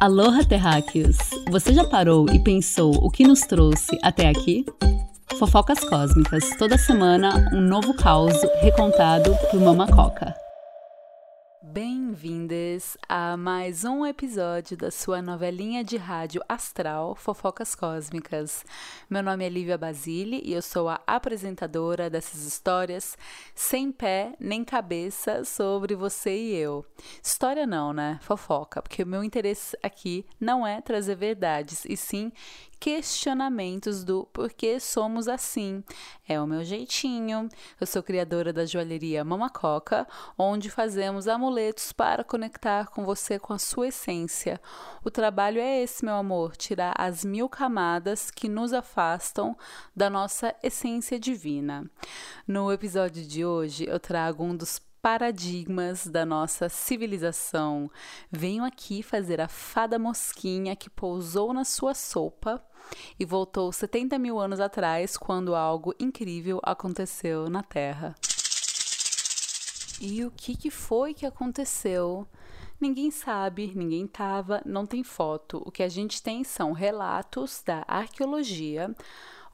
Aloha Terráqueos! Você já parou e pensou o que nos trouxe até aqui? Fofocas Cósmicas, toda semana um novo caos recontado por Mama Coca. Bem-vindas a mais um episódio da sua novelinha de rádio astral Fofocas Cósmicas. Meu nome é Lívia Basile e eu sou a apresentadora dessas histórias sem pé nem cabeça sobre você e eu. História não, né? Fofoca, porque o meu interesse aqui não é trazer verdades, e sim questionamentos do porquê somos assim. É o meu jeitinho. Eu sou criadora da joalheria Mama Coca, onde fazemos amuletos para conectar com você com a sua essência. O trabalho é esse, meu amor, tirar as mil camadas que nos afastam da nossa essência divina. No episódio de hoje, eu trago um dos paradigmas da nossa civilização. Venho aqui fazer a fada mosquinha que pousou na sua sopa e voltou 70 mil anos atrás, quando algo incrível aconteceu na Terra. E o que, que foi que aconteceu? Ninguém sabe, ninguém estava, não tem foto. O que a gente tem são relatos da arqueologia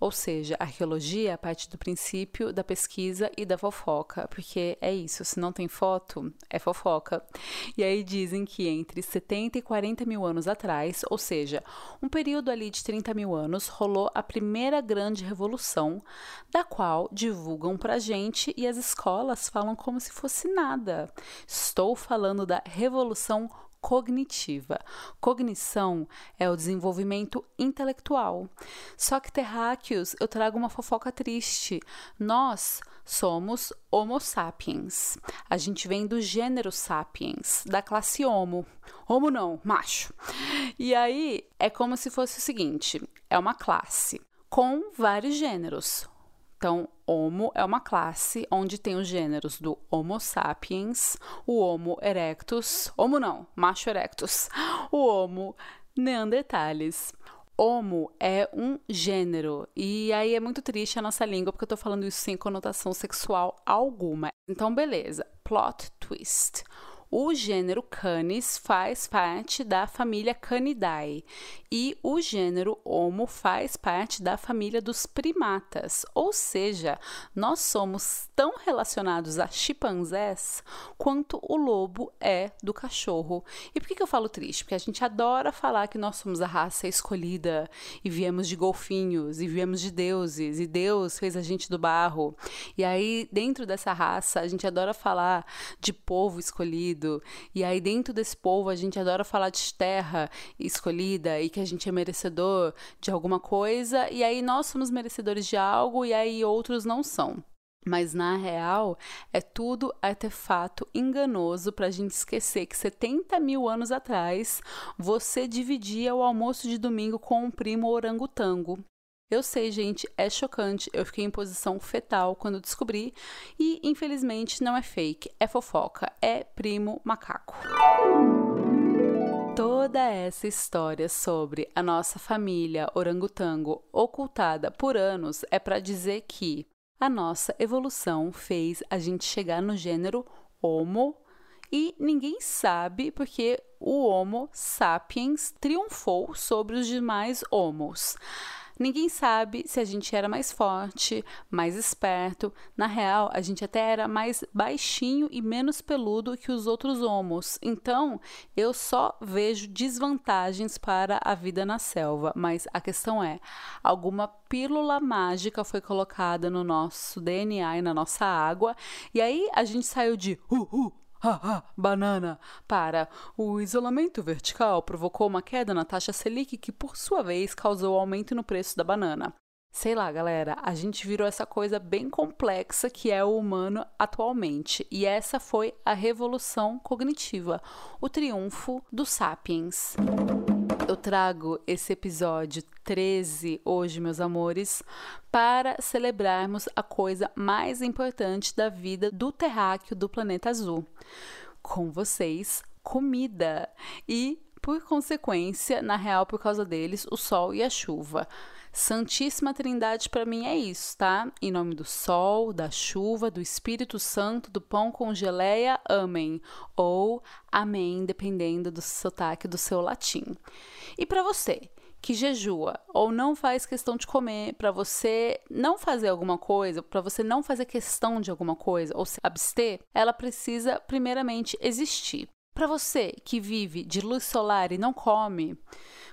ou seja, arqueologia é parte do princípio da pesquisa e da fofoca, porque é isso, se não tem foto, é fofoca. E aí dizem que entre 70 e 40 mil anos atrás, ou seja, um período ali de 30 mil anos, rolou a primeira grande revolução, da qual divulgam pra gente e as escolas falam como se fosse nada. Estou falando da Revolução cognitiva. Cognição é o desenvolvimento intelectual. Só que, terráqueos, eu trago uma fofoca triste. Nós somos Homo sapiens. A gente vem do gênero sapiens, da classe Homo. Homo não, macho. E aí é como se fosse o seguinte: é uma classe com vários gêneros. Então, Homo é uma classe onde tem os gêneros do Homo sapiens, o Homo erectus, Homo não, macho erectus, o Homo neanderthalis. Homo é um gênero, e aí é muito triste a nossa língua porque eu tô falando isso sem conotação sexual alguma. Então, beleza, plot twist. O gênero Canis faz parte da família Canidae e o gênero Homo faz parte da família dos primatas, ou seja, nós somos tão relacionados a chimpanzés quanto o lobo é do cachorro. E por que, eu falo triste? Porque a gente adora falar que nós somos a raça escolhida e viemos de golfinhos e viemos de deuses e Deus fez a gente do barro. E aí, dentro dessa raça, a gente adora falar de povo escolhido escolhido. E aí, dentro desse povo, a gente adora falar de terra escolhida e que a gente é merecedor de alguma coisa. E aí, nós somos merecedores de algo e aí outros não são. Mas na real, é tudo artefato enganoso para a gente esquecer que 70 mil anos atrás você dividia o almoço de domingo com um primo orangotango. Eu sei, gente, é chocante. Eu fiquei em posição fetal quando descobri. E infelizmente não é fake, é fofoca, é primo macaco. Toda essa história sobre a nossa família orangotango ocultada por anos é para dizer que a nossa evolução fez a gente chegar no gênero Homo e ninguém sabe porque o Homo sapiens triunfou sobre os demais Homos. Ninguém sabe se a gente era mais forte, mais esperto. Na real, a gente até era mais baixinho e menos peludo que os outros homos. Então, eu só vejo desvantagens para a vida na selva. Mas a questão é: alguma pílula mágica foi colocada no nosso DNA e na nossa água, e aí a gente saiu de uh, uh, banana, para. O isolamento vertical provocou uma queda na taxa Selic que, por sua vez, causou aumento no preço da banana. Sei lá, galera, a gente virou essa coisa bem complexa que é o humano atualmente. E essa foi a revolução cognitiva, o triunfo dos sapiens. Eu trago esse episódio 13 hoje, meus amores, para celebrarmos a coisa mais importante da vida do terráqueo do planeta azul. Com vocês, comida. E por consequência, na real, por causa deles, o sol e a chuva. Santíssima Trindade para mim é isso, tá? Em nome do sol, da chuva, do Espírito Santo, do pão com geleia, amém. Ou amém, dependendo do sotaque do seu latim. E para você, que jejua ou não faz questão de comer, para você não fazer alguma coisa, para você não fazer questão de alguma coisa ou se abster, ela precisa primeiramente existir. Para você que vive de luz solar e não come,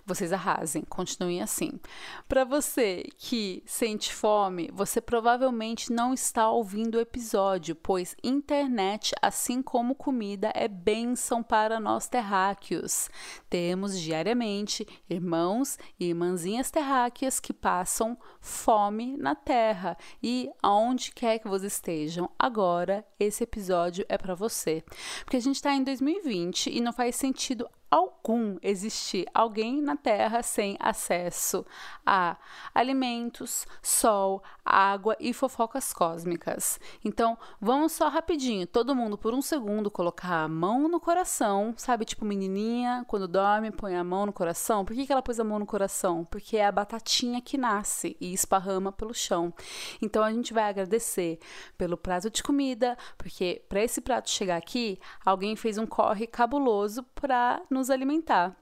vocês arrasem, continuem assim. Para você que sente fome, você provavelmente não está ouvindo o episódio, pois internet, assim como comida, é bênção para nós terráqueos. Temos diariamente irmãos e irmãzinhas terráqueas que passam fome na terra e aonde quer que vocês estejam, agora esse episódio é para você. Porque a gente está em 2020 e não faz sentido algum existir alguém na Terra sem acesso a alimentos, sol, água e fofocas cósmicas. Então, vamos só rapidinho, todo mundo por um segundo colocar a mão no coração, sabe, tipo menininha quando dorme põe a mão no coração. Por que, que ela pôs a mão no coração? Porque é a batatinha que nasce e esparrama pelo chão. Então, a gente vai agradecer pelo prato de comida, porque para esse prato chegar aqui, alguém fez um corre cabuloso para nos nos alimentar.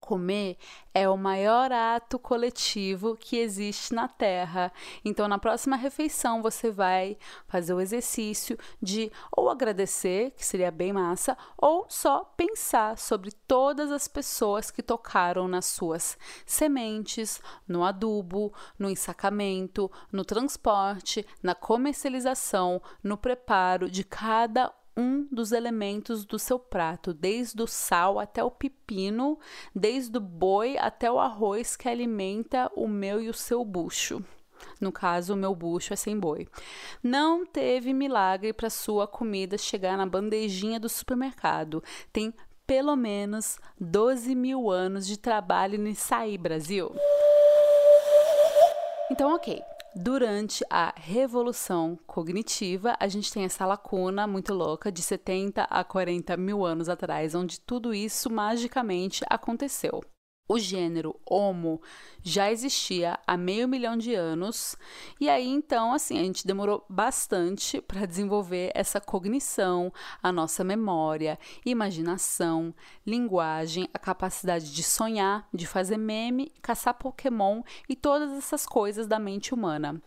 Comer é o maior ato coletivo que existe na Terra. Então, na próxima refeição, você vai fazer o exercício de ou agradecer, que seria bem massa, ou só pensar sobre todas as pessoas que tocaram nas suas sementes, no adubo, no ensacamento, no transporte, na comercialização, no preparo de cada um dos elementos do seu prato, desde o sal até o pepino, desde o boi até o arroz que alimenta o meu e o seu bucho. No caso, o meu bucho é sem boi. Não teve milagre para sua comida chegar na bandejinha do supermercado. Tem pelo menos 12 mil anos de trabalho nisso aí, Brasil. Então, ok durante a revolução cognitiva, a gente tem essa lacuna muito louca de 70 a 40 mil anos atrás, onde tudo isso magicamente aconteceu. O gênero Homo já existia há meio milhão de anos, e aí então, assim, a gente demorou bastante para desenvolver essa cognição, a nossa memória, imaginação, linguagem, a capacidade de sonhar, de fazer meme, caçar Pokémon e todas essas coisas da mente humana.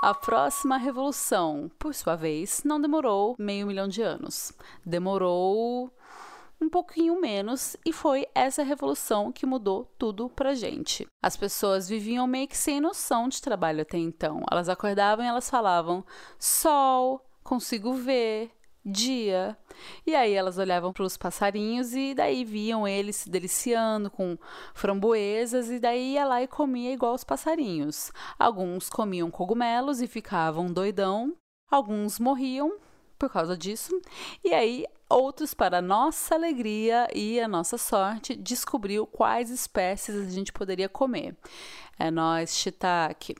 A próxima revolução, por sua vez, não demorou meio milhão de anos. Demorou um pouquinho menos e foi essa revolução que mudou tudo pra gente. As pessoas viviam meio que sem noção de trabalho até então. Elas acordavam e elas falavam: sol, consigo ver, dia. E aí elas olhavam para os passarinhos e daí viam eles se deliciando com framboesas e daí ia lá e comia igual os passarinhos. Alguns comiam cogumelos e ficavam doidão, alguns morriam por causa disso. E aí outros, para nossa alegria e a nossa sorte, descobriu quais espécies a gente poderia comer. É nós, shiitake.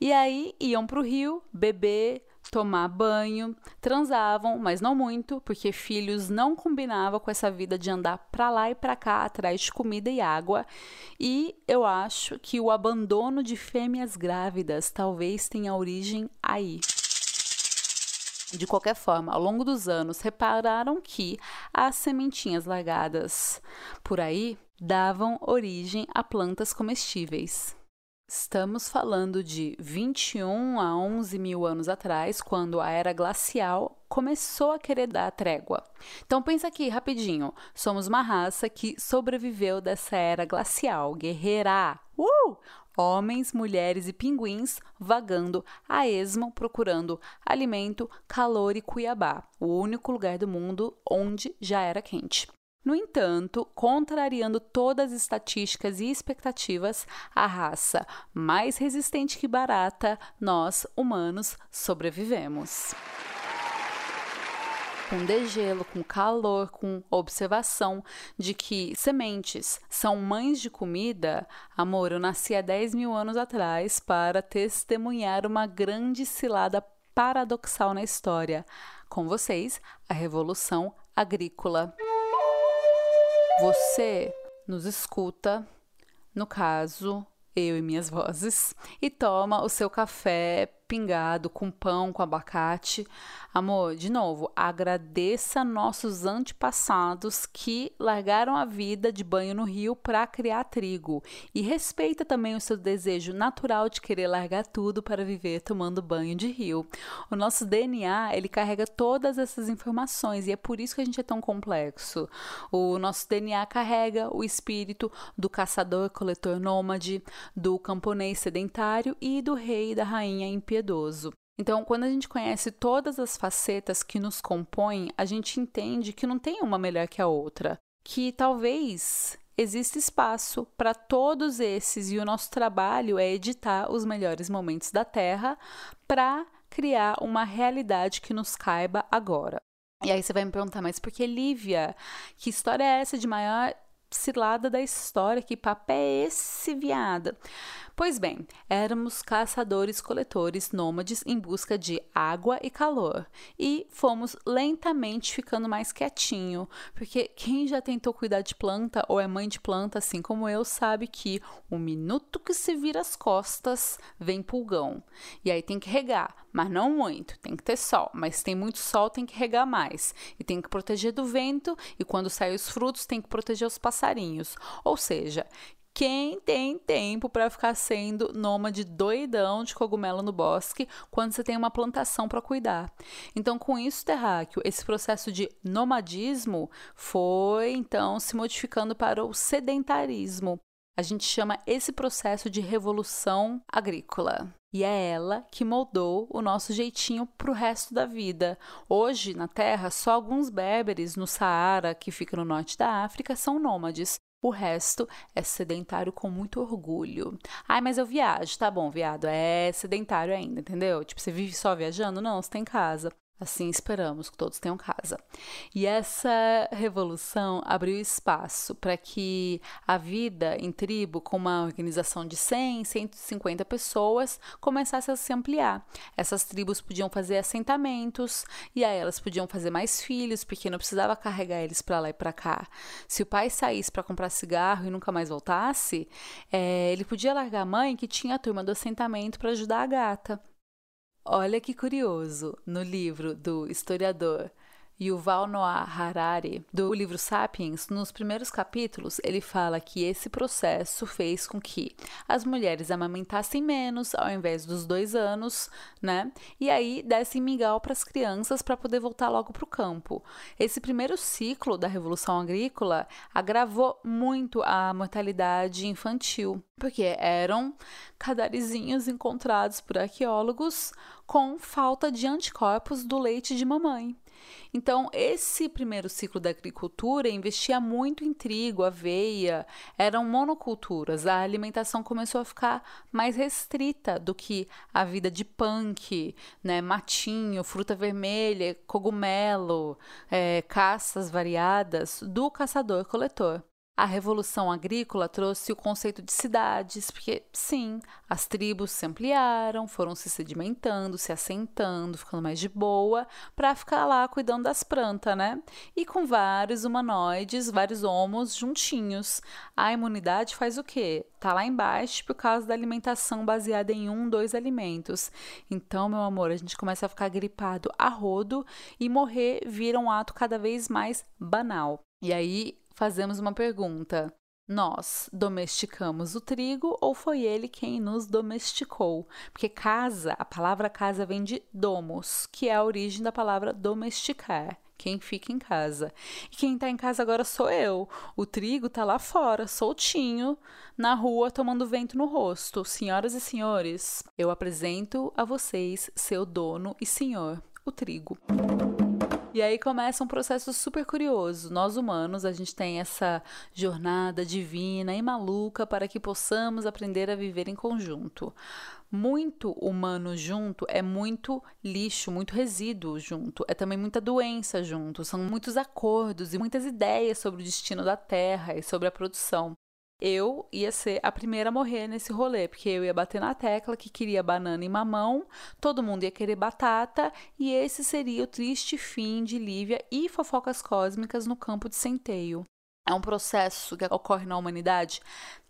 E aí iam para o rio beber, tomar banho, transavam, mas não muito, porque filhos não combinavam com essa vida de andar para lá e para cá atrás de comida e água. E eu acho que o abandono de fêmeas grávidas talvez tenha origem aí. De qualquer forma, ao longo dos anos, repararam que as sementinhas largadas por aí davam origem a plantas comestíveis. Estamos falando de 21 a 11 mil anos atrás, quando a era glacial começou a querer dar trégua. Então pensa aqui rapidinho, somos uma raça que sobreviveu dessa era glacial, guerreira. Uh! homens, mulheres e pinguins vagando a esmo procurando alimento, calor e Cuiabá, o único lugar do mundo onde já era quente. No entanto, contrariando todas as estatísticas e expectativas, a raça mais resistente que barata, nós, humanos, sobrevivemos com degelo, com calor, com observação de que sementes são mães de comida, amor, eu nasci há 10 mil anos atrás para testemunhar uma grande cilada paradoxal na história. Com vocês, a Revolução Agrícola. Você nos escuta, no caso, eu e minhas vozes, e toma o seu café pingado com pão, com abacate. Amor, de novo, agradeça nossos antepassados que largaram a vida de banho no rio para criar trigo e respeita também o seu desejo natural de querer largar tudo para viver tomando banho de rio. O nosso DNA, ele carrega todas essas informações e é por isso que a gente é tão complexo. O nosso DNA carrega o espírito do caçador, coletor nômade, do camponês sedentário e do rei e da rainha impiedosa piedoso. Então, quando a gente conhece todas as facetas que nos compõem, a gente entende que não tem uma melhor que a outra, que talvez exista espaço para todos esses e o nosso trabalho é editar os melhores momentos da Terra para criar uma realidade que nos caiba agora. E aí você vai me perguntar, mas por que Lívia? Que história é essa de maior cilada da história? Que papo é esse, viada? Pois bem, éramos caçadores-coletores nômades em busca de água e calor, e fomos lentamente ficando mais quietinho, porque quem já tentou cuidar de planta ou é mãe de planta, assim como eu, sabe que o minuto que se vira as costas vem pulgão. E aí tem que regar, mas não muito, tem que ter sol, mas tem muito sol, tem que regar mais, e tem que proteger do vento, e quando saem os frutos, tem que proteger os passarinhos. Ou seja, quem tem tempo para ficar sendo nômade doidão de cogumelo no bosque quando você tem uma plantação para cuidar? Então, com isso, terráqueo, esse processo de nomadismo foi então se modificando para o sedentarismo. A gente chama esse processo de revolução agrícola. E é ela que moldou o nosso jeitinho para o resto da vida. Hoje, na Terra, só alguns berberes no Saara, que fica no norte da África, são nômades. O resto é sedentário com muito orgulho. Ai, mas eu viajo. Tá bom, viado. É sedentário ainda, entendeu? Tipo, você vive só viajando? Não, você tem casa. Assim esperamos que todos tenham casa. E essa revolução abriu espaço para que a vida em tribo, com uma organização de 100, 150 pessoas, começasse a se ampliar. Essas tribos podiam fazer assentamentos e aí elas podiam fazer mais filhos, porque não precisava carregar eles para lá e para cá. Se o pai saísse para comprar cigarro e nunca mais voltasse, é, ele podia largar a mãe que tinha a turma do assentamento para ajudar a gata. Olha que curioso, no livro do historiador Yuval Noah Harari, do livro Sapiens, nos primeiros capítulos, ele fala que esse processo fez com que as mulheres amamentassem menos ao invés dos dois anos, né? E aí dessem mingau para as crianças para poder voltar logo para o campo. Esse primeiro ciclo da Revolução Agrícola agravou muito a mortalidade infantil, porque eram cadarizinhos encontrados por arqueólogos com falta de anticorpos do leite de mamãe. Então, esse primeiro ciclo da agricultura investia muito em trigo, aveia, eram monoculturas. A alimentação começou a ficar mais restrita do que a vida de punk, né, matinho, fruta vermelha, cogumelo, é, caças variadas do caçador-coletor. A revolução agrícola trouxe o conceito de cidades, porque sim, as tribos se ampliaram, foram se sedimentando, se assentando, ficando mais de boa, para ficar lá cuidando das plantas, né? E com vários humanoides, vários homos juntinhos. A imunidade faz o quê? Tá lá embaixo por causa da alimentação baseada em um, dois alimentos. Então, meu amor, a gente começa a ficar gripado a rodo e morrer vira um ato cada vez mais banal. E aí fazemos uma pergunta: nós domesticamos o trigo ou foi ele quem nos domesticou? Porque casa, a palavra casa vem de domos, que é a origem da palavra domesticar. Quem fica em casa. E quem está em casa agora sou eu. O trigo está lá fora, soltinho, na rua, tomando vento no rosto. Senhoras e senhores, eu apresento a vocês seu dono e senhor, o trigo. E aí começa um processo super curioso. Nós humanos, a gente tem essa jornada divina e maluca para que possamos aprender a viver em conjunto. Muito humano junto é muito lixo, muito resíduo junto, é também muita doença junto, são muitos acordos e muitas ideias sobre o destino da Terra e sobre a produção eu ia ser a primeira a morrer nesse rolê, porque eu ia bater na tecla que queria banana e mamão, todo mundo ia querer batata, e esse seria o triste fim de Lívia e fofocas cósmicas no campo de centeio. é um processo que ocorre na humanidade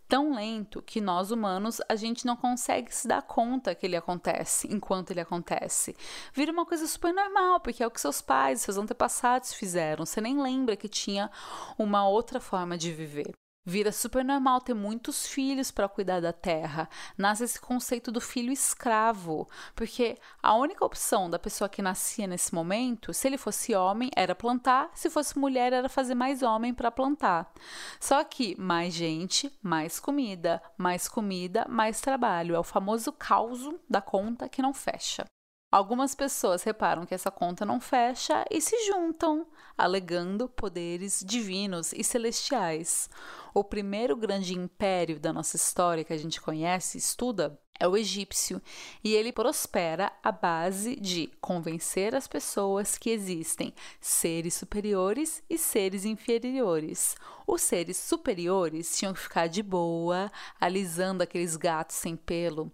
tão lento que nós humanos a gente não consegue se dar conta que ele acontece enquanto ele acontece. Vira uma coisa super normal, porque é o que seus pais, seus antepassados fizeram. Você nem lembra que tinha uma outra forma de viver. Vira super normal ter muitos filhos para cuidar da terra. Nasce esse conceito do filho escravo, porque a única opção da pessoa que nascia nesse momento, se ele fosse homem, era plantar, se fosse mulher, era fazer mais homem para plantar. Só que mais gente, mais comida, mais comida, mais trabalho. É o famoso caos da conta que não fecha. Algumas pessoas reparam que essa conta não fecha e se juntam, alegando poderes divinos e celestiais. O primeiro grande império da nossa história que a gente conhece, estuda, é o egípcio, e ele prospera à base de convencer as pessoas que existem seres superiores e seres inferiores. Os seres superiores tinham que ficar de boa, alisando aqueles gatos sem pelo,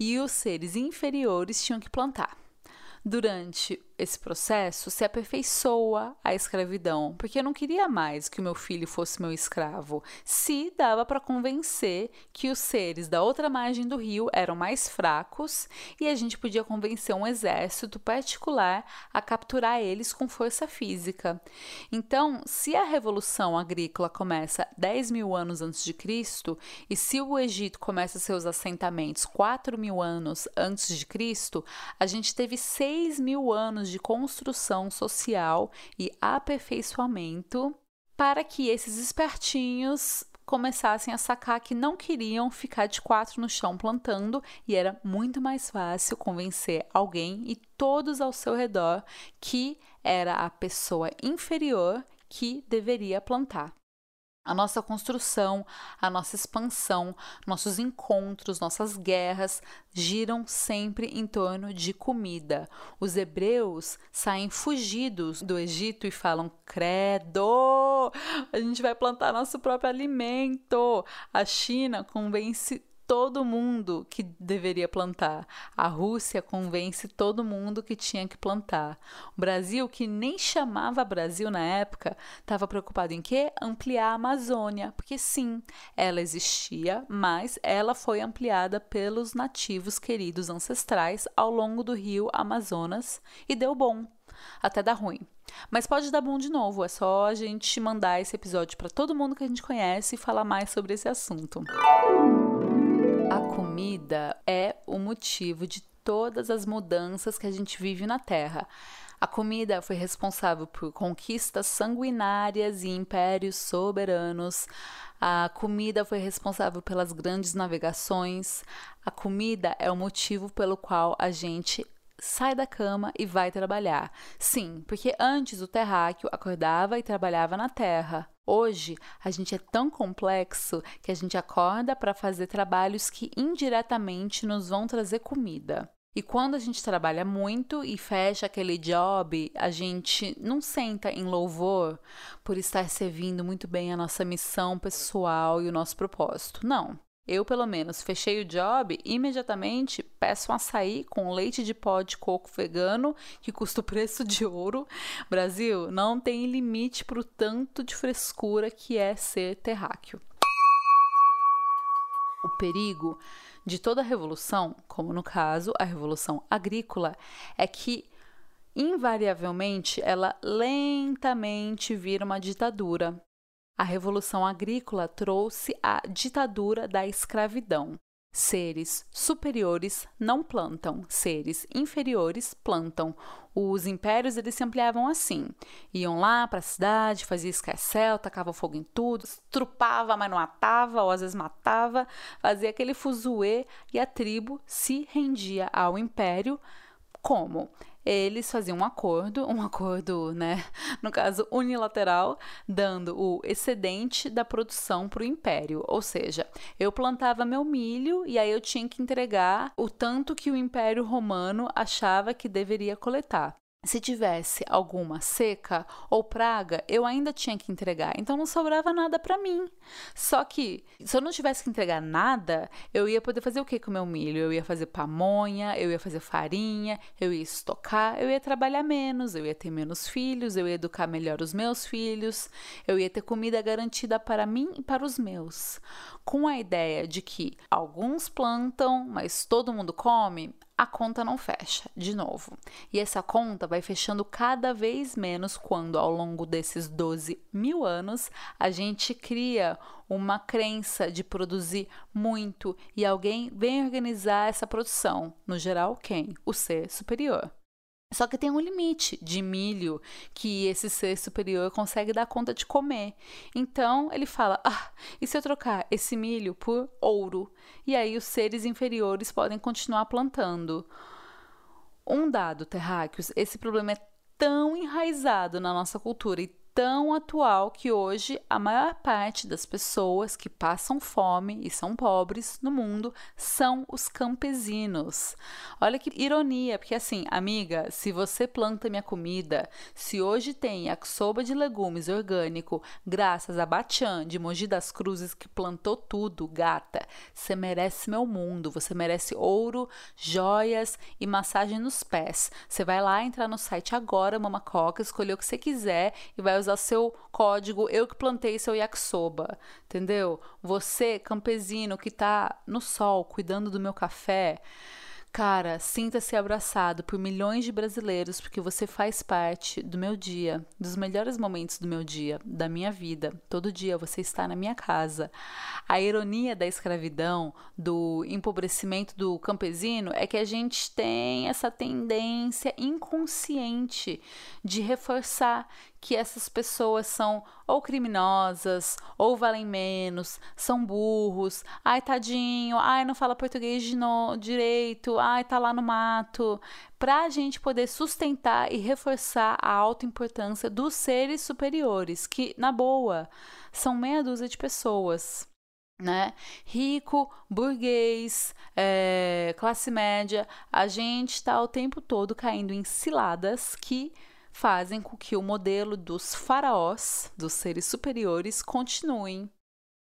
e os seres inferiores tinham que plantar. Durante esse processo, se aperfeiçoa a escravidão, porque eu não queria mais que o meu filho fosse meu escravo. Se dava para convencer que os seres da outra margem do rio eram mais fracos e a gente podia convencer um exército particular a capturar eles com força física. Então, se a revolução agrícola começa 10 mil anos antes de Cristo e se o Egito começa seus assentamentos 4 mil anos antes de Cristo, a gente teve 6 mil anos de construção social e aperfeiçoamento para que esses espertinhos começassem a sacar que não queriam ficar de quatro no chão plantando e era muito mais fácil convencer alguém e todos ao seu redor que era a pessoa inferior que deveria plantar. A nossa construção, a nossa expansão, nossos encontros, nossas guerras giram sempre em torno de comida. Os hebreus saem fugidos do Egito e falam: Credo! A gente vai plantar nosso próprio alimento. A China convence todo mundo que deveria plantar. A Rússia convence todo mundo que tinha que plantar. O Brasil, que nem chamava Brasil na época, estava preocupado em quê? Ampliar a Amazônia, porque sim, ela existia, mas ela foi ampliada pelos nativos queridos ancestrais ao longo do rio Amazonas e deu bom. Até dá ruim. Mas pode dar bom de novo, é só a gente mandar esse episódio para todo mundo que a gente conhece e falar mais sobre esse assunto. Comida é o motivo de todas as mudanças que a gente vive na Terra. A comida foi responsável por conquistas sanguinárias e impérios soberanos. A comida foi responsável pelas grandes navegações. A comida é o motivo pelo qual a gente sai da cama e vai trabalhar. Sim, porque antes o terráqueo acordava e trabalhava na terra. Hoje, a gente é tão complexo que a gente acorda para fazer trabalhos que indiretamente nos vão trazer comida. E quando a gente trabalha muito e fecha aquele job, a gente não senta em louvor por estar servindo muito bem a nossa missão pessoal e o nosso propósito. Não. Eu, pelo menos, fechei o job imediatamente peço um açaí com leite de pó de coco vegano, que custa o preço de ouro. Brasil, não tem limite para o tanto de frescura que é ser terráqueo. O perigo de toda revolução, como no caso a revolução agrícola, é que invariavelmente ela lentamente vira uma ditadura. A Revolução Agrícola trouxe a ditadura da escravidão. Seres superiores não plantam, seres inferiores plantam. Os impérios eles se ampliavam assim: iam lá para a cidade, fazia escarcel, tacava fogo em tudo, trupava, mas não matava, ou às vezes matava, fazia aquele fuzuê e a tribo se rendia ao império. Como? Eles faziam um acordo, um acordo, né, no caso unilateral, dando o excedente da produção para o império. Ou seja, eu plantava meu milho e aí eu tinha que entregar o tanto que o império romano achava que deveria coletar. Se tivesse alguma seca ou praga, eu ainda tinha que entregar, então não sobrava nada para mim. Só que se eu não tivesse que entregar nada, eu ia poder fazer o que com o meu milho? Eu ia fazer pamonha, eu ia fazer farinha, eu ia estocar, eu ia trabalhar menos, eu ia ter menos filhos, eu ia educar melhor os meus filhos, eu ia ter comida garantida para mim e para os meus. Com a ideia de que alguns plantam, mas todo mundo come, a conta não fecha, de novo. E essa conta vai fechando cada vez menos quando, ao longo desses 12 mil anos, a gente cria uma crença de produzir muito e alguém vem organizar essa produção. No geral, quem? O ser superior. Só que tem um limite de milho que esse ser superior consegue dar conta de comer. Então ele fala: ah, e se eu trocar esse milho por ouro? E aí os seres inferiores podem continuar plantando. Um dado, terráqueos, esse problema é tão enraizado na nossa cultura e tão atual que hoje a maior parte das pessoas que passam fome e são pobres no mundo são os campesinos. Olha que ironia, porque assim, amiga, se você planta minha comida, se hoje tem yakisoba de legumes orgânico, graças a Bachan de Mogi das Cruzes que plantou tudo, gata, você merece meu mundo, você merece ouro, joias e massagem nos pés. Você vai lá entrar no site agora, Mamacoca, escolher o que você quiser e vai usar usar seu código eu que plantei seu yakisoba, entendeu? Você, campesino que está no sol cuidando do meu café, Cara, sinta-se abraçado por milhões de brasileiros porque você faz parte do meu dia, dos melhores momentos do meu dia, da minha vida. Todo dia você está na minha casa. A ironia da escravidão, do empobrecimento do campesino é que a gente tem essa tendência inconsciente de reforçar que essas pessoas são ou criminosas, ou valem menos, são burros, ai tadinho, ai não fala português de no, direito, ai tá lá no mato, para a gente poder sustentar e reforçar a alta importância dos seres superiores, que na boa são meia dúzia de pessoas. Né? Rico, burguês, é, classe média, a gente está o tempo todo caindo em ciladas que fazem com que o modelo dos faraós, dos seres superiores, continuem.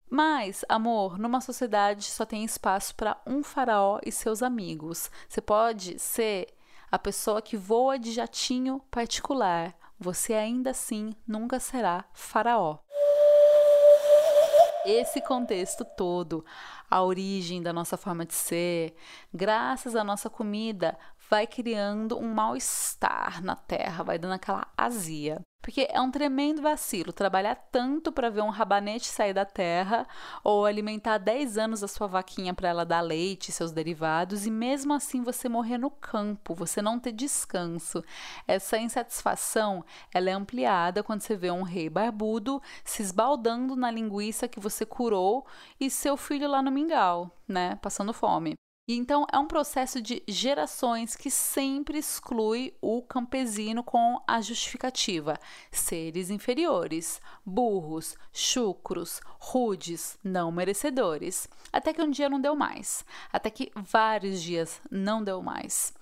Mas, amor, numa sociedade só tem espaço para um faraó e seus amigos. Você pode ser a pessoa que voa de jatinho particular. Você ainda assim nunca será faraó. Esse contexto todo, a origem da nossa forma de ser, graças à nossa comida, vai criando um mal-estar na terra, vai dando aquela azia. Porque é um tremendo vacilo trabalhar tanto para ver um rabanete sair da terra ou alimentar 10 anos a sua vaquinha para ela dar leite e seus derivados e mesmo assim você morrer no campo, você não ter descanso. Essa insatisfação ela é ampliada quando você vê um rei barbudo se esbaldando na linguiça que você curou e seu filho lá no mingau, né, passando fome. E então é um processo de gerações que sempre exclui o campesino com a justificativa: seres inferiores, burros, chucros, rudes, não merecedores. Até que um dia não deu mais, até que vários dias não deu mais.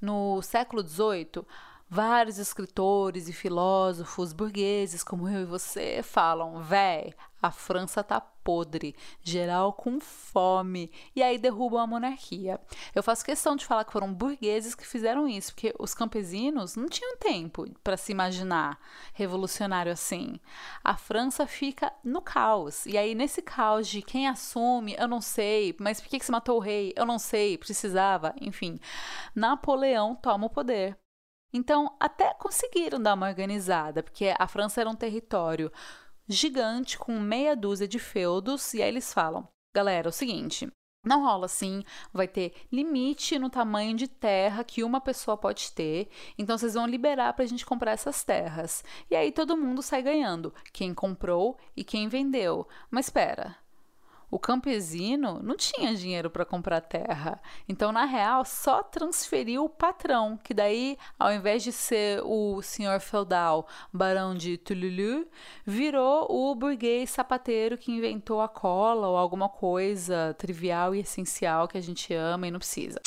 No século XVIII, vários escritores e filósofos burgueses como eu e você falam: véi, a França tá podre, geral com fome, e aí derrubam a monarquia. Eu faço questão de falar que foram burgueses que fizeram isso, porque os campesinos não tinham tempo para se imaginar revolucionário assim. A França fica no caos, e aí nesse caos de quem assume, eu não sei, mas por que, que se matou o rei? Eu não sei, precisava, enfim. Napoleão toma o poder. Então, até conseguiram dar uma organizada, porque a França era um território gigante com meia dúzia de feudos, e aí eles falam: galera, é o seguinte. Não rola assim, vai ter limite no tamanho de terra que uma pessoa pode ter, então vocês vão liberar para a gente comprar essas terras. E aí todo mundo sai ganhando, quem comprou e quem vendeu. Mas espera, o campesino não tinha dinheiro para comprar terra. Então, na real, só transferiu o patrão, que daí, ao invés de ser o senhor feudal barão de Tululu, virou o burguês sapateiro que inventou a cola ou alguma coisa trivial e essencial que a gente ama e não precisa.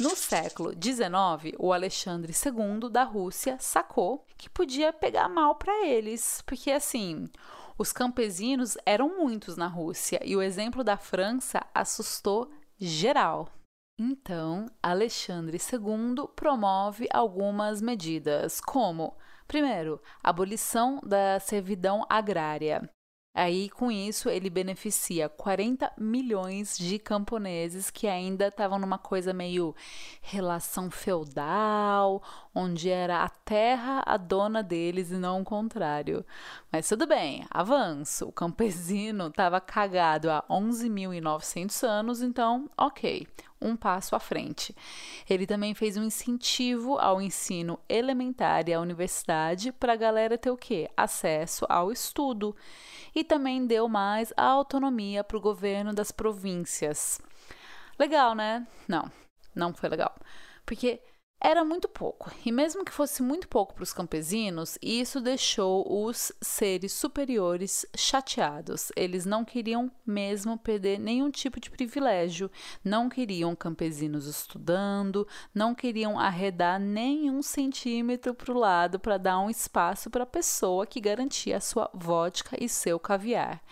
No século XIX, o Alexandre II da Rússia sacou que podia pegar mal para eles, porque assim, os campesinos eram muitos na Rússia e o exemplo da França assustou geral. Então, Alexandre II promove algumas medidas, como, primeiro, abolição da servidão agrária. Aí, com isso, ele beneficia 40 milhões de camponeses que ainda estavam numa coisa meio relação feudal, onde era a terra a dona deles e não o contrário. Mas tudo bem, avanço. O campesino estava cagado há 11.900 anos, então, ok um passo à frente. Ele também fez um incentivo ao ensino elementar e à universidade para a galera ter o quê? Acesso ao estudo. E também deu mais autonomia para o governo das províncias. Legal, né? Não, não foi legal. Porque era muito pouco, e mesmo que fosse muito pouco para os campesinos, isso deixou os seres superiores chateados. Eles não queriam mesmo perder nenhum tipo de privilégio, não queriam campesinos estudando, não queriam arredar nenhum centímetro para o lado para dar um espaço para a pessoa que garantia a sua vodka e seu caviar.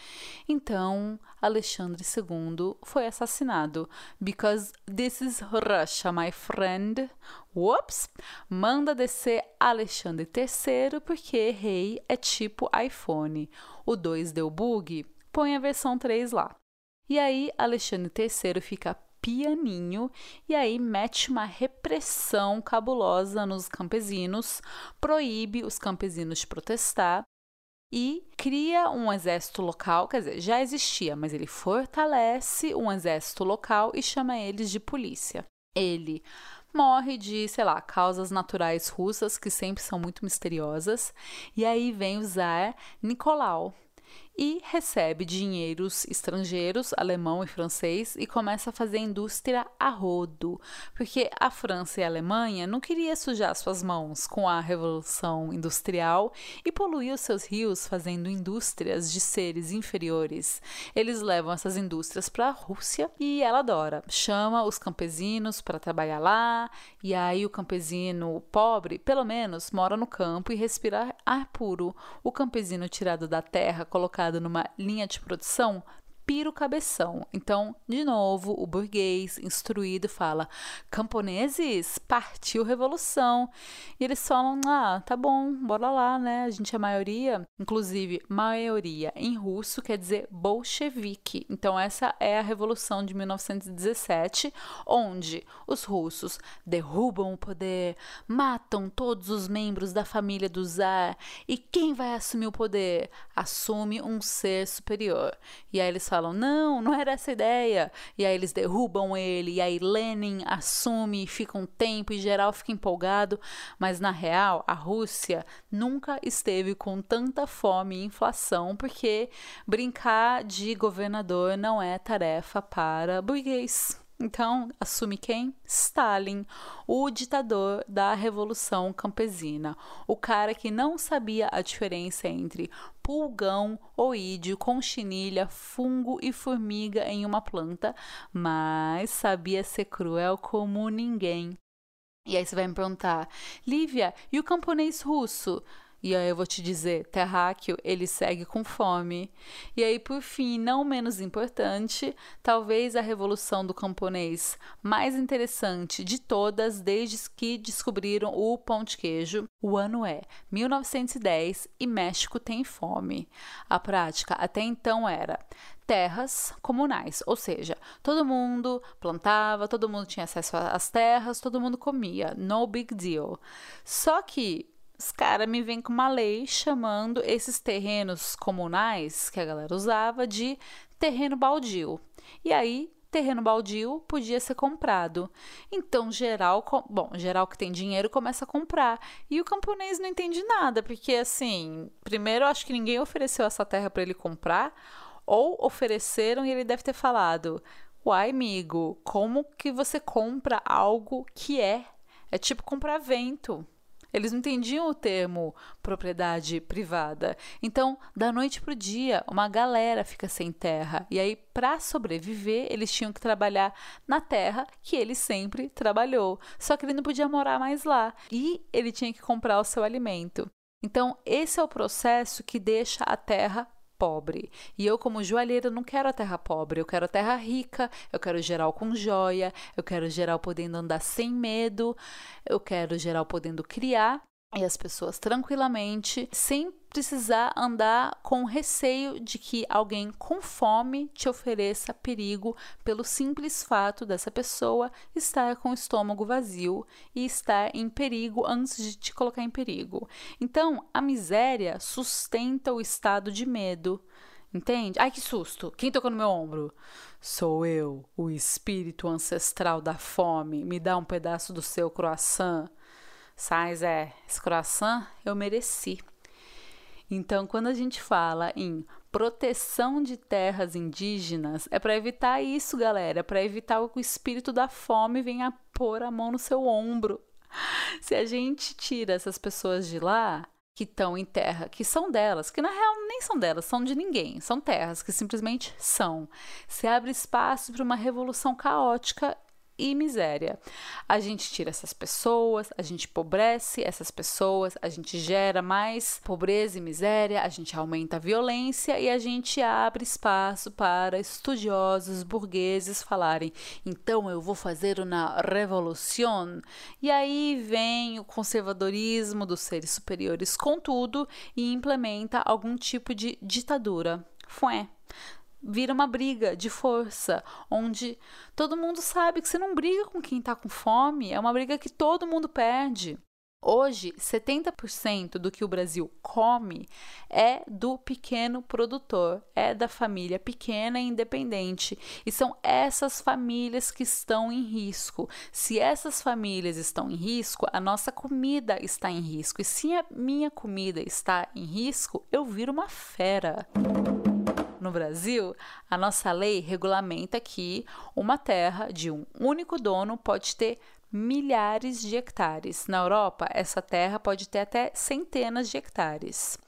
Então, Alexandre II foi assassinado. Because this is Russia, my friend. Whoops! Manda descer Alexandre III porque rei é tipo iPhone. O 2 deu bug? Põe a versão 3 lá. E aí, Alexandre III fica pianinho e aí mete uma repressão cabulosa nos campesinos, proíbe os campesinos de protestar e cria um exército local, quer dizer, já existia, mas ele fortalece um exército local e chama eles de polícia. Ele morre de, sei lá, causas naturais russas que sempre são muito misteriosas, e aí vem o Tsar Nicolau, e recebe dinheiros estrangeiros, alemão e francês, e começa a fazer indústria a rodo, porque a França e a Alemanha não queria sujar suas mãos com a revolução industrial e poluir os seus rios fazendo indústrias de seres inferiores. Eles levam essas indústrias para a Rússia e ela adora, chama os campesinos para trabalhar lá, e aí o campesino pobre, pelo menos, mora no campo e respira ar puro. O campesino tirado da terra, colocado numa linha de produção pira o cabeção. Então, de novo, o burguês instruído fala: camponeses, partiu revolução. E eles falam: ah, tá bom, bora lá, né? A gente é maioria. Inclusive, maioria em russo quer dizer bolchevique. Então, essa é a revolução de 1917, onde os russos derrubam o poder, matam todos os membros da família do czar. E quem vai assumir o poder? Assume um ser superior. E aí eles falam, falam: não, não era essa ideia. E aí eles derrubam ele, e aí Lenin assume, fica um tempo e geral fica empolgado. Mas na real, a Rússia nunca esteve com tanta fome e inflação, porque brincar de governador não é tarefa para burguês. Então, assume quem? Stalin, o ditador da Revolução Campesina, o cara que não sabia a diferença entre pulgão, oídio, conchinilha, fungo e formiga em uma planta, mas sabia ser cruel como ninguém. E aí você vai me perguntar, Lívia, e o camponês russo? E aí eu vou te dizer, terráqueo, ele segue com fome. E aí, por fim, não menos importante, talvez a revolução do camponês mais interessante de todas desde que descobriram o pão de queijo. O ano é 1910 e México tem fome. A prática até então era terras comunais, ou seja, todo mundo plantava, todo mundo tinha acesso às terras, todo mundo comia, no big deal. Só que os caras me vêm com uma lei chamando esses terrenos comunais que a galera usava de terreno baldio. E aí, terreno baldio podia ser comprado. Então, geral, bom, geral que tem dinheiro começa a comprar. E o camponês não entende nada, porque assim, primeiro acho que ninguém ofereceu essa terra para ele comprar, ou ofereceram e ele deve ter falado: "Uai, amigo, como que você compra algo que é? É tipo comprar vento." Eles não entendiam o termo propriedade privada. Então, da noite para o dia, uma galera fica sem terra. E aí, para sobreviver, eles tinham que trabalhar na terra que ele sempre trabalhou. Só que ele não podia morar mais lá. E ele tinha que comprar o seu alimento. Então, esse é o processo que deixa a terra pobre. E eu, como joalheira, não quero a terra pobre, eu quero a terra rica, eu quero geral com joia, eu quero geral podendo andar sem medo, eu quero geral podendo criar e as pessoas tranquilamente, sem precisar andar com receio de que alguém com fome te ofereça perigo pelo simples fato dessa pessoa estar com o estômago vazio e estar em perigo antes de te colocar em perigo. Então, a miséria sustenta o estado de medo. Entende? Ai, que susto! Quem tocou no meu ombro? Sou eu, o espírito ancestral da fome. Me dá um pedaço do seu croissant. Sai, Zé, esse croissant eu mereci. Então, quando a gente fala em proteção de terras indígenas, é para evitar isso, galera, é para evitar que o espírito da fome venha pôr a mão no seu ombro. Se a gente tira essas pessoas de lá, que estão em terra, que são delas, que na real nem são delas, são de ninguém, são terras que simplesmente são. Se abre espaço para uma revolução caótica e miséria. A gente tira essas pessoas, a gente empobrece essas pessoas, a gente gera mais pobreza e miséria, a gente aumenta a violência e a gente abre espaço para estudiosos burgueses falarem: então eu vou fazer uma revolução. E aí vem o conservadorismo dos seres superiores com tudo e implementa algum tipo de ditadura. Foi vira uma briga de força, onde todo mundo sabe que você não briga com quem está com fome, é uma briga que todo mundo perde. Hoje, 70% do que o Brasil come é do pequeno produtor, é da família pequena e independente. E são essas famílias que estão em risco. Se essas famílias estão em risco, a nossa comida está em risco. E se a minha comida está em risco, eu viro uma fera no Brasil, a nossa lei regulamenta que uma terra de um único dono pode ter milhares de hectares. Na Europa, essa terra pode ter até centenas de hectares.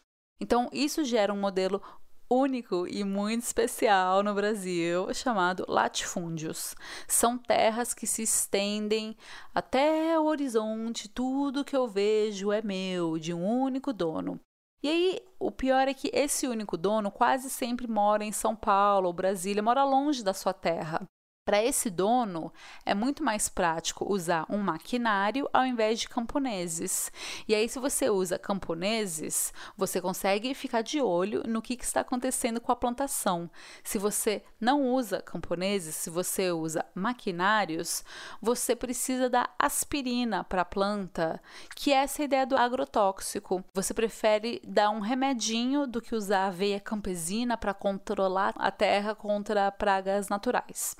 Então, isso gera um modelo único e muito especial no Brasil, chamado latifúndios. São terras que se estendem até o horizonte, tudo que eu vejo é meu, de um único dono. E aí, o pior é que esse único dono quase sempre mora em São Paulo ou Brasília, mora longe da sua terra. Para esse dono, é muito mais prático usar um maquinário ao invés de camponeses. E aí, se você usa camponeses, você consegue ficar de olho no que, que está acontecendo com a plantação. Se você não usa camponeses, se você usa maquinários, você precisa dar aspirina para a planta, que é essa ideia do agrotóxico. Você prefere dar um remedinho do que usar aveia campesina para controlar a terra contra pragas naturais.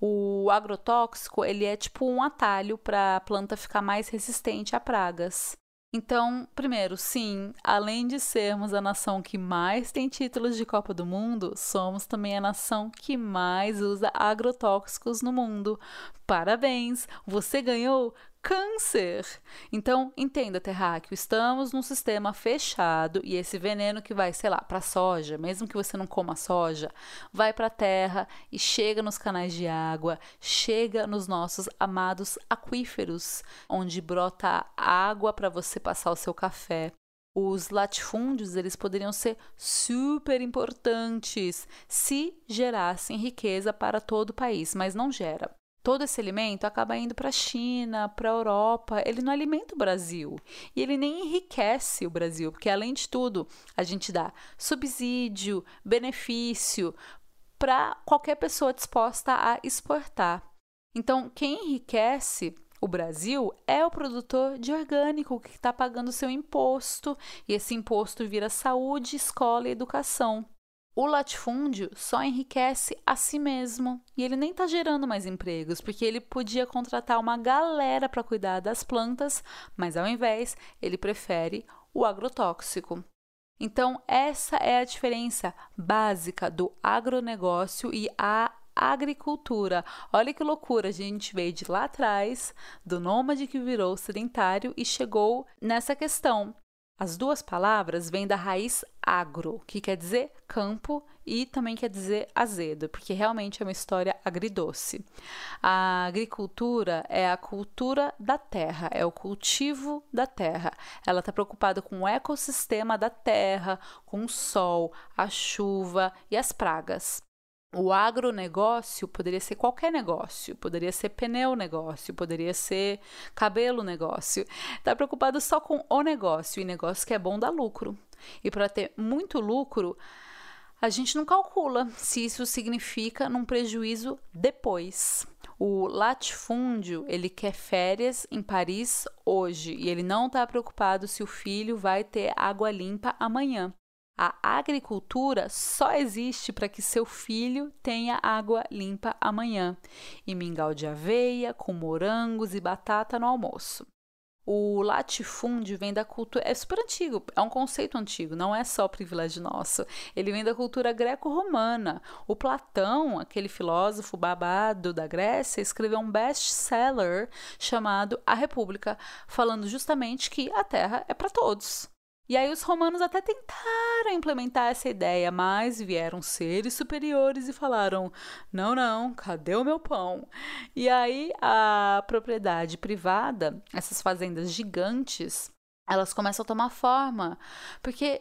O agrotóxico, ele é tipo um atalho para a planta ficar mais resistente a pragas. Então, primeiro, sim, além de sermos a nação que mais tem títulos de Copa do Mundo, somos também a nação que mais usa agrotóxicos no mundo. Parabéns! Você ganhou câncer. Então, entenda, terráqueo, estamos num sistema fechado e esse veneno que vai, sei lá, para soja, mesmo que você não coma soja, vai para a terra e chega nos canais de água, chega nos nossos amados aquíferos, onde brota água para você passar o seu café. Os latifúndios, eles poderiam ser super importantes se gerassem riqueza para todo o país, mas não gera todo esse alimento acaba indo para a China, para a Europa, ele não alimenta o Brasil. E ele nem enriquece o Brasil, porque além de tudo, a gente dá subsídio, benefício para qualquer pessoa disposta a exportar. Então, quem enriquece o Brasil é o produtor de orgânico que está pagando seu imposto, e esse imposto vira saúde, escola e educação o latifúndio só enriquece a si mesmo e ele nem está gerando mais empregos, porque ele podia contratar uma galera para cuidar das plantas, mas ao invés, ele prefere o agrotóxico. Então, essa é a diferença básica do agronegócio e a agricultura. Olha que loucura, a gente veio de lá atrás, do nômade que virou sedentário e chegou nessa questão. As duas palavras vêm da raiz agro, que quer dizer campo e também quer dizer azedo, porque realmente é uma história agridoce. A agricultura é a cultura da terra, é o cultivo da terra. Ela está preocupada com o ecossistema da terra, com o sol, a chuva e as pragas. O agronegócio poderia ser qualquer negócio, poderia ser pneu negócio, poderia ser cabelo negócio. Está preocupado só com o negócio e negócio que é bom dar lucro. E para ter muito lucro, a gente não calcula se isso significa num prejuízo depois. O latifúndio, ele quer férias em Paris hoje e ele não está preocupado se o filho vai ter água limpa amanhã. A agricultura só existe para que seu filho tenha água limpa amanhã e mingau de aveia com morangos e batata no almoço. O latifúndio vem da cultura. É super antigo, é um conceito antigo, não é só privilégio nosso. Ele vem da cultura greco-romana. O Platão, aquele filósofo babado da Grécia, escreveu um best-seller chamado A República, falando justamente que a terra é para todos. E aí os romanos até tentaram implementar essa ideia, mas vieram seres superiores e falaram: "Não, não, cadê o meu pão?". E aí a propriedade privada, essas fazendas gigantes, elas começam a tomar forma, porque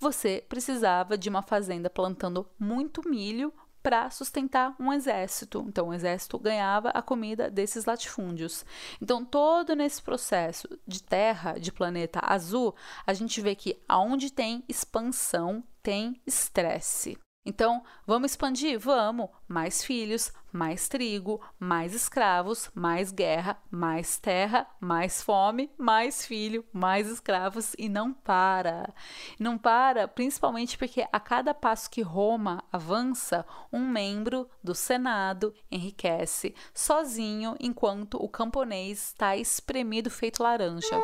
você precisava de uma fazenda plantando muito milho para sustentar um exército. Então, o exército ganhava a comida desses latifúndios. Então, todo nesse processo de terra, de planeta azul, a gente vê que aonde tem expansão, tem estresse. Então, vamos expandir? Vamos! Mais filhos, mais trigo, mais escravos, mais guerra, mais terra, mais fome, mais filho, mais escravos e não para. Não para, principalmente porque a cada passo que Roma avança, um membro do Senado enriquece sozinho enquanto o camponês está espremido feito laranja.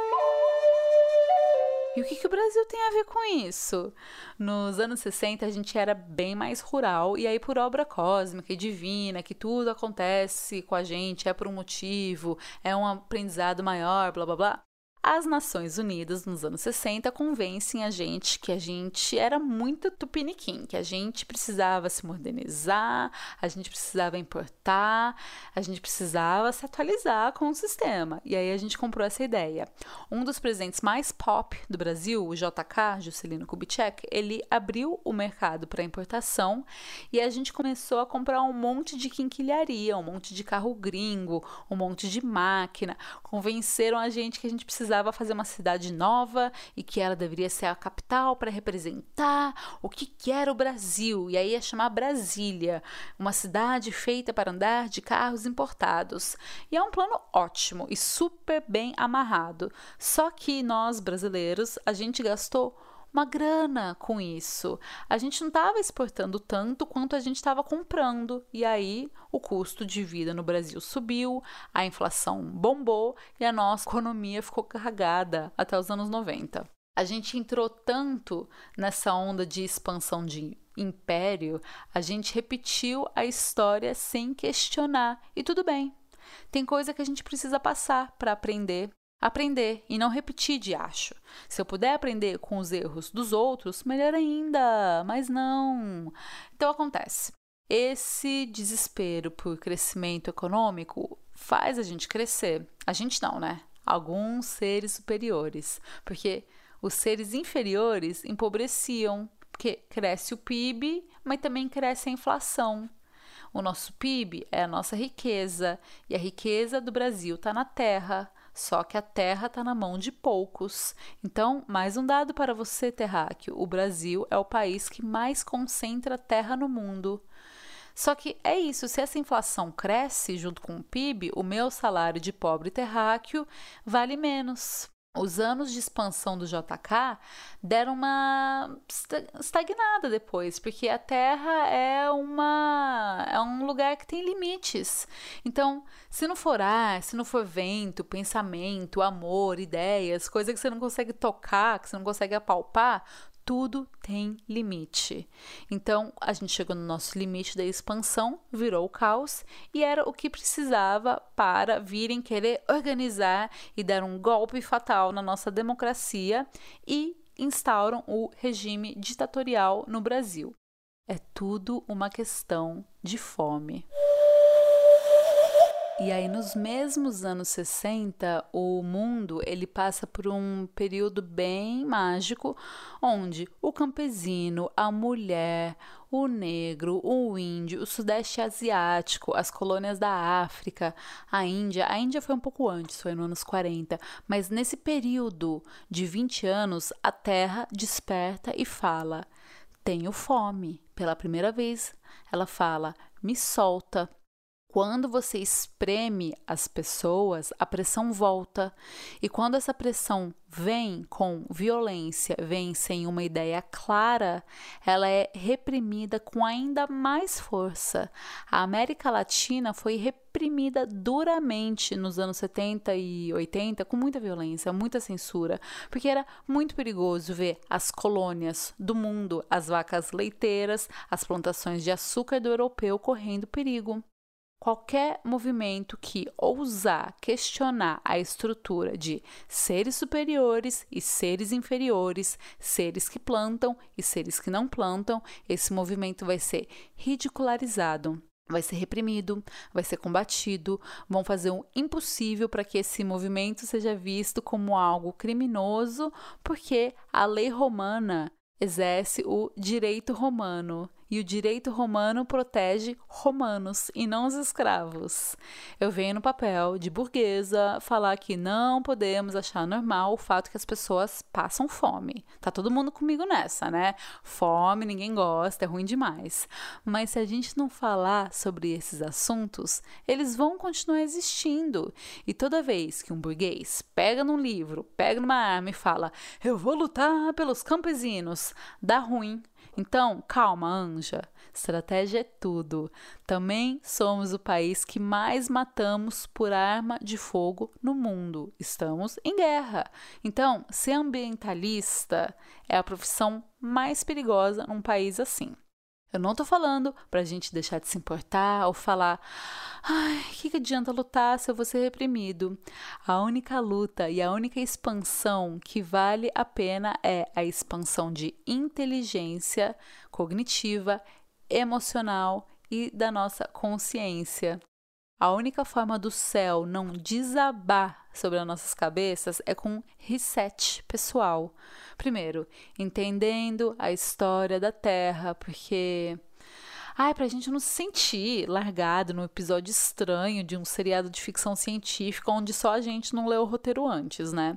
E o que, que o Brasil tem a ver com isso? Nos anos 60 a gente era bem mais rural, e aí, por obra cósmica e divina, que tudo acontece com a gente, é por um motivo, é um aprendizado maior, blá blá blá. As Nações Unidas, nos anos 60, convencem a gente que a gente era muito tupiniquim, que a gente precisava se modernizar, a gente precisava importar, a gente precisava se atualizar com o sistema. E aí a gente comprou essa ideia. Um dos presidentes mais pop do Brasil, o JK, Juscelino Kubitschek, ele abriu o mercado para importação e a gente começou a comprar um monte de quinquilharia, um monte de carro gringo, um monte de máquina. Convenceram a gente que a gente precisava precisava fazer uma cidade nova e que ela deveria ser a capital para representar o que, que era o Brasil. E aí ia chamar Brasília, uma cidade feita para andar de carros importados. E é um plano ótimo e super bem amarrado. Só que nós brasileiros, a gente gastou uma grana com isso. A gente não estava exportando tanto quanto a gente estava comprando. E aí o custo de vida no Brasil subiu, a inflação bombou e a nossa economia ficou carregada até os anos 90. A gente entrou tanto nessa onda de expansão de império, a gente repetiu a história sem questionar. E tudo bem. Tem coisa que a gente precisa passar para aprender aprender e não repetir de acho. Se eu puder aprender com os erros dos outros, melhor ainda, mas não. Então acontece. Esse desespero por crescimento econômico faz a gente crescer. A gente não, né? Alguns seres superiores, porque os seres inferiores empobreciam, porque cresce o PIB, mas também cresce a inflação. O nosso PIB é a nossa riqueza, e a riqueza do Brasil está na terra, só que a terra está na mão de poucos. Então, mais um dado para você, terráqueo: o Brasil é o país que mais concentra terra no mundo. Só que é isso, se essa inflação cresce junto com o PIB, o meu salário de pobre terráqueo vale menos os anos de expansão do JK deram uma estagnada depois, porque a Terra é uma é um lugar que tem limites. Então, se não for ar, se não for vento, pensamento, amor, ideias, coisa que você não consegue tocar, que você não consegue apalpar, tudo tem limite. Então, a gente chegou no nosso limite da expansão, virou o caos e era o que precisava para virem querer organizar e dar um golpe fatal na nossa democracia e instauram o regime ditatorial no Brasil. É tudo uma questão de fome. E aí nos mesmos anos 60, o mundo ele passa por um período bem mágico, onde o campesino, a mulher, o negro, o índio, o sudeste asiático, as colônias da África, a Índia. A Índia foi um pouco antes, foi nos anos 40, mas nesse período de 20 anos, a Terra desperta e fala: "Tenho fome". Pela primeira vez, ela fala: "Me solta". Quando você espreme as pessoas, a pressão volta. E quando essa pressão vem com violência, vem sem uma ideia clara, ela é reprimida com ainda mais força. A América Latina foi reprimida duramente nos anos 70 e 80 com muita violência, muita censura, porque era muito perigoso ver as colônias do mundo, as vacas leiteiras, as plantações de açúcar do europeu correndo perigo. Qualquer movimento que ousar questionar a estrutura de seres superiores e seres inferiores, seres que plantam e seres que não plantam, esse movimento vai ser ridicularizado vai ser reprimido, vai ser combatido, vão fazer o impossível para que esse movimento seja visto como algo criminoso, porque a lei romana exerce o direito romano e o direito romano protege romanos e não os escravos. Eu venho no papel de burguesa falar que não podemos achar normal o fato que as pessoas passam fome. Tá todo mundo comigo nessa, né? Fome, ninguém gosta, é ruim demais. Mas se a gente não falar sobre esses assuntos, eles vão continuar existindo. E toda vez que um burguês pega num livro, pega numa arma e fala: "Eu vou lutar pelos campesinos", dá ruim então, calma, anja. Estratégia é tudo. Também somos o país que mais matamos por arma de fogo no mundo. Estamos em guerra. Então, ser ambientalista é a profissão mais perigosa num país assim. Eu não tô falando pra gente deixar de se importar ou falar, ai, o que, que adianta lutar se eu vou ser reprimido? A única luta e a única expansão que vale a pena é a expansão de inteligência cognitiva, emocional e da nossa consciência. A única forma do céu não desabar sobre as nossas cabeças é com reset pessoal. Primeiro, entendendo a história da Terra, porque Ai, pra gente não se sentir largado num episódio estranho de um seriado de ficção científica onde só a gente não leu o roteiro antes, né?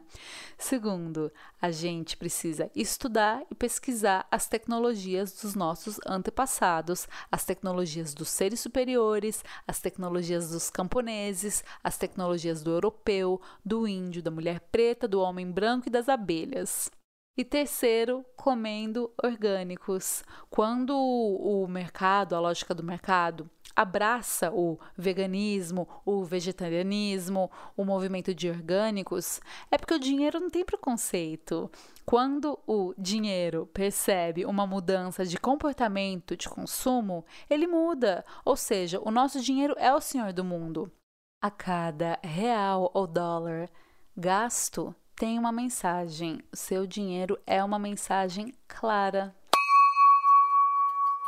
Segundo, a gente precisa estudar e pesquisar as tecnologias dos nossos antepassados, as tecnologias dos seres superiores, as tecnologias dos camponeses, as tecnologias do europeu, do índio, da mulher preta, do homem branco e das abelhas. E terceiro, comendo orgânicos. Quando o mercado, a lógica do mercado, abraça o veganismo, o vegetarianismo, o movimento de orgânicos, é porque o dinheiro não tem preconceito. Quando o dinheiro percebe uma mudança de comportamento de consumo, ele muda. Ou seja, o nosso dinheiro é o senhor do mundo. A cada real ou dólar gasto, tem uma mensagem. O seu dinheiro é uma mensagem clara.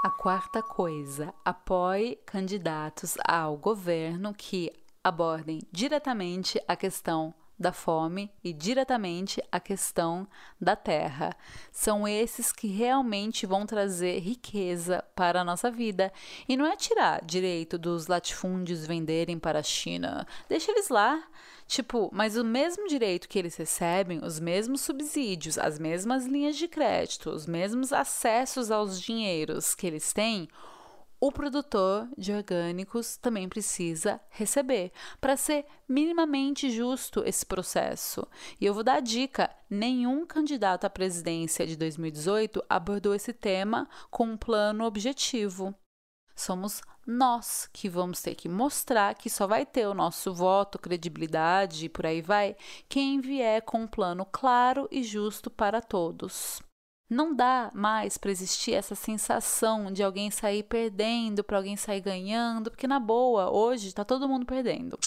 A quarta coisa, apoie candidatos ao governo que abordem diretamente a questão da fome e diretamente a questão da terra. São esses que realmente vão trazer riqueza para a nossa vida. E não é tirar direito dos latifúndios venderem para a China. Deixa eles lá. Tipo, mas o mesmo direito que eles recebem, os mesmos subsídios, as mesmas linhas de crédito, os mesmos acessos aos dinheiros que eles têm, o produtor de orgânicos também precisa receber para ser minimamente justo esse processo. E eu vou dar a dica: nenhum candidato à presidência de 2018 abordou esse tema com um plano objetivo. Somos nós que vamos ter que mostrar que só vai ter o nosso voto, credibilidade e por aí vai, quem vier com um plano claro e justo para todos. Não dá mais para existir essa sensação de alguém sair perdendo para alguém sair ganhando, porque na boa, hoje está todo mundo perdendo.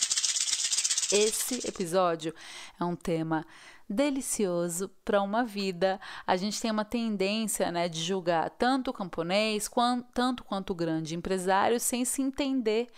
Esse episódio é um tema delicioso para uma vida. A gente tem uma tendência, né, de julgar tanto o camponês quanto, tanto quanto o grande empresário sem se entender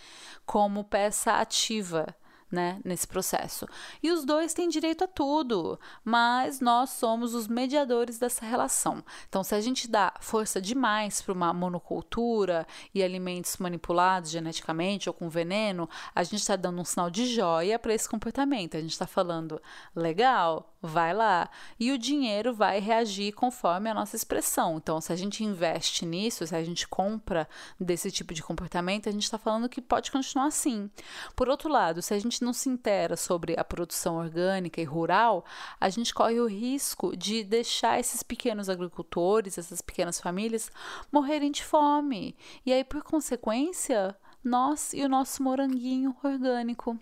como peça ativa né, nesse processo. E os dois têm direito a tudo, mas nós somos os mediadores dessa relação. Então, se a gente dá força demais para uma monocultura e alimentos manipulados geneticamente ou com veneno, a gente está dando um sinal de joia para esse comportamento. A gente está falando, legal, vai lá. E o dinheiro vai reagir conforme a nossa expressão. Então, se a gente investe nisso, se a gente compra desse tipo de comportamento, a gente está falando que pode continuar assim. Por outro lado, se a gente não se intera sobre a produção orgânica e rural, a gente corre o risco de deixar esses pequenos agricultores, essas pequenas famílias, morrerem de fome. E aí, por consequência, nós e o nosso moranguinho orgânico.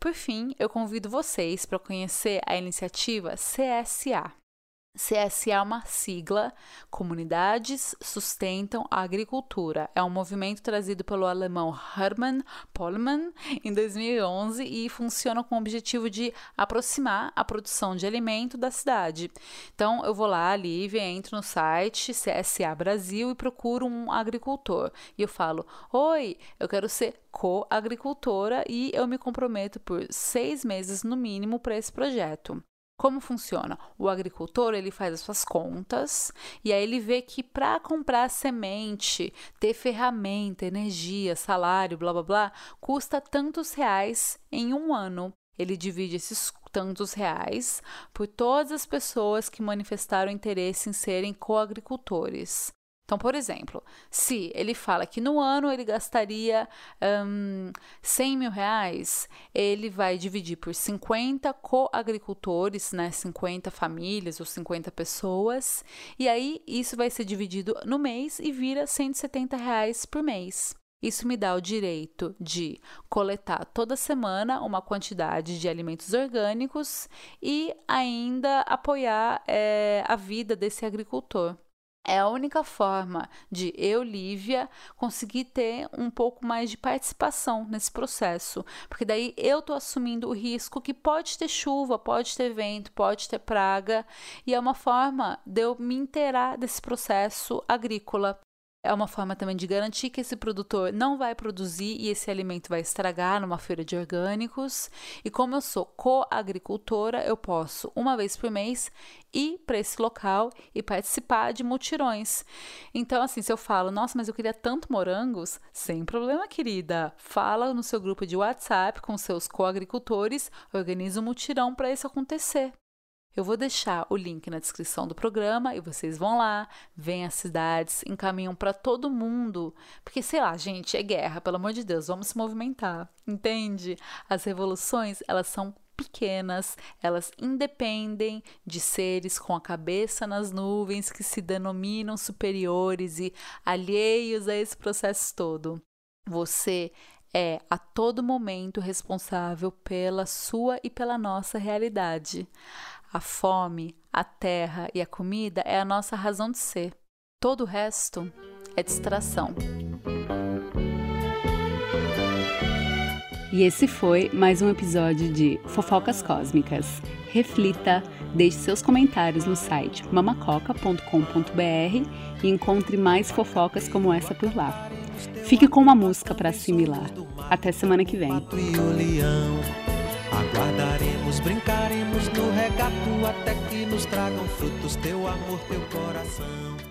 Por fim, eu convido vocês para conhecer a iniciativa CSA. CSA é uma sigla, Comunidades Sustentam a Agricultura. É um movimento trazido pelo alemão Hermann Pollmann em 2011 e funciona com o objetivo de aproximar a produção de alimento da cidade. Então, eu vou lá, Lívia, entro no site CSA Brasil e procuro um agricultor. E eu falo: Oi, eu quero ser co-agricultora e eu me comprometo por seis meses no mínimo para esse projeto. Como funciona? O agricultor ele faz as suas contas e aí ele vê que para comprar semente, ter ferramenta, energia, salário, blá blá blá, custa tantos reais em um ano. Ele divide esses tantos reais por todas as pessoas que manifestaram interesse em serem coagricultores. Então, por exemplo, se ele fala que no ano ele gastaria um, 100 mil reais, ele vai dividir por 50 coagricultores, né, 50 famílias ou 50 pessoas, e aí isso vai ser dividido no mês e vira 170 reais por mês. Isso me dá o direito de coletar toda semana uma quantidade de alimentos orgânicos e ainda apoiar é, a vida desse agricultor. É a única forma de eu, Lívia, conseguir ter um pouco mais de participação nesse processo, porque daí eu estou assumindo o risco que pode ter chuva, pode ter vento, pode ter praga, e é uma forma de eu me inteirar desse processo agrícola. É uma forma também de garantir que esse produtor não vai produzir e esse alimento vai estragar numa feira de orgânicos. E como eu sou co-agricultora, eu posso, uma vez por mês, ir para esse local e participar de mutirões. Então, assim, se eu falo, nossa, mas eu queria tanto morangos, sem problema, querida. Fala no seu grupo de WhatsApp com seus co-agricultores, organiza um mutirão para isso acontecer. Eu vou deixar o link na descrição do programa e vocês vão lá, veem as cidades, encaminham para todo mundo. Porque, sei lá, gente, é guerra, pelo amor de Deus, vamos se movimentar, entende? As revoluções, elas são pequenas, elas independem de seres com a cabeça nas nuvens que se denominam superiores e alheios a esse processo todo. Você é a todo momento responsável pela sua e pela nossa realidade. A fome, a terra e a comida é a nossa razão de ser. Todo o resto é distração. E esse foi mais um episódio de Fofocas Cósmicas. Reflita, deixe seus comentários no site mamacoca.com.br e encontre mais fofocas como essa por lá. Fique com uma música para assimilar. Até semana que vem. Aguardaremos, brincaremos no regato até que nos tragam frutos teu amor, teu coração.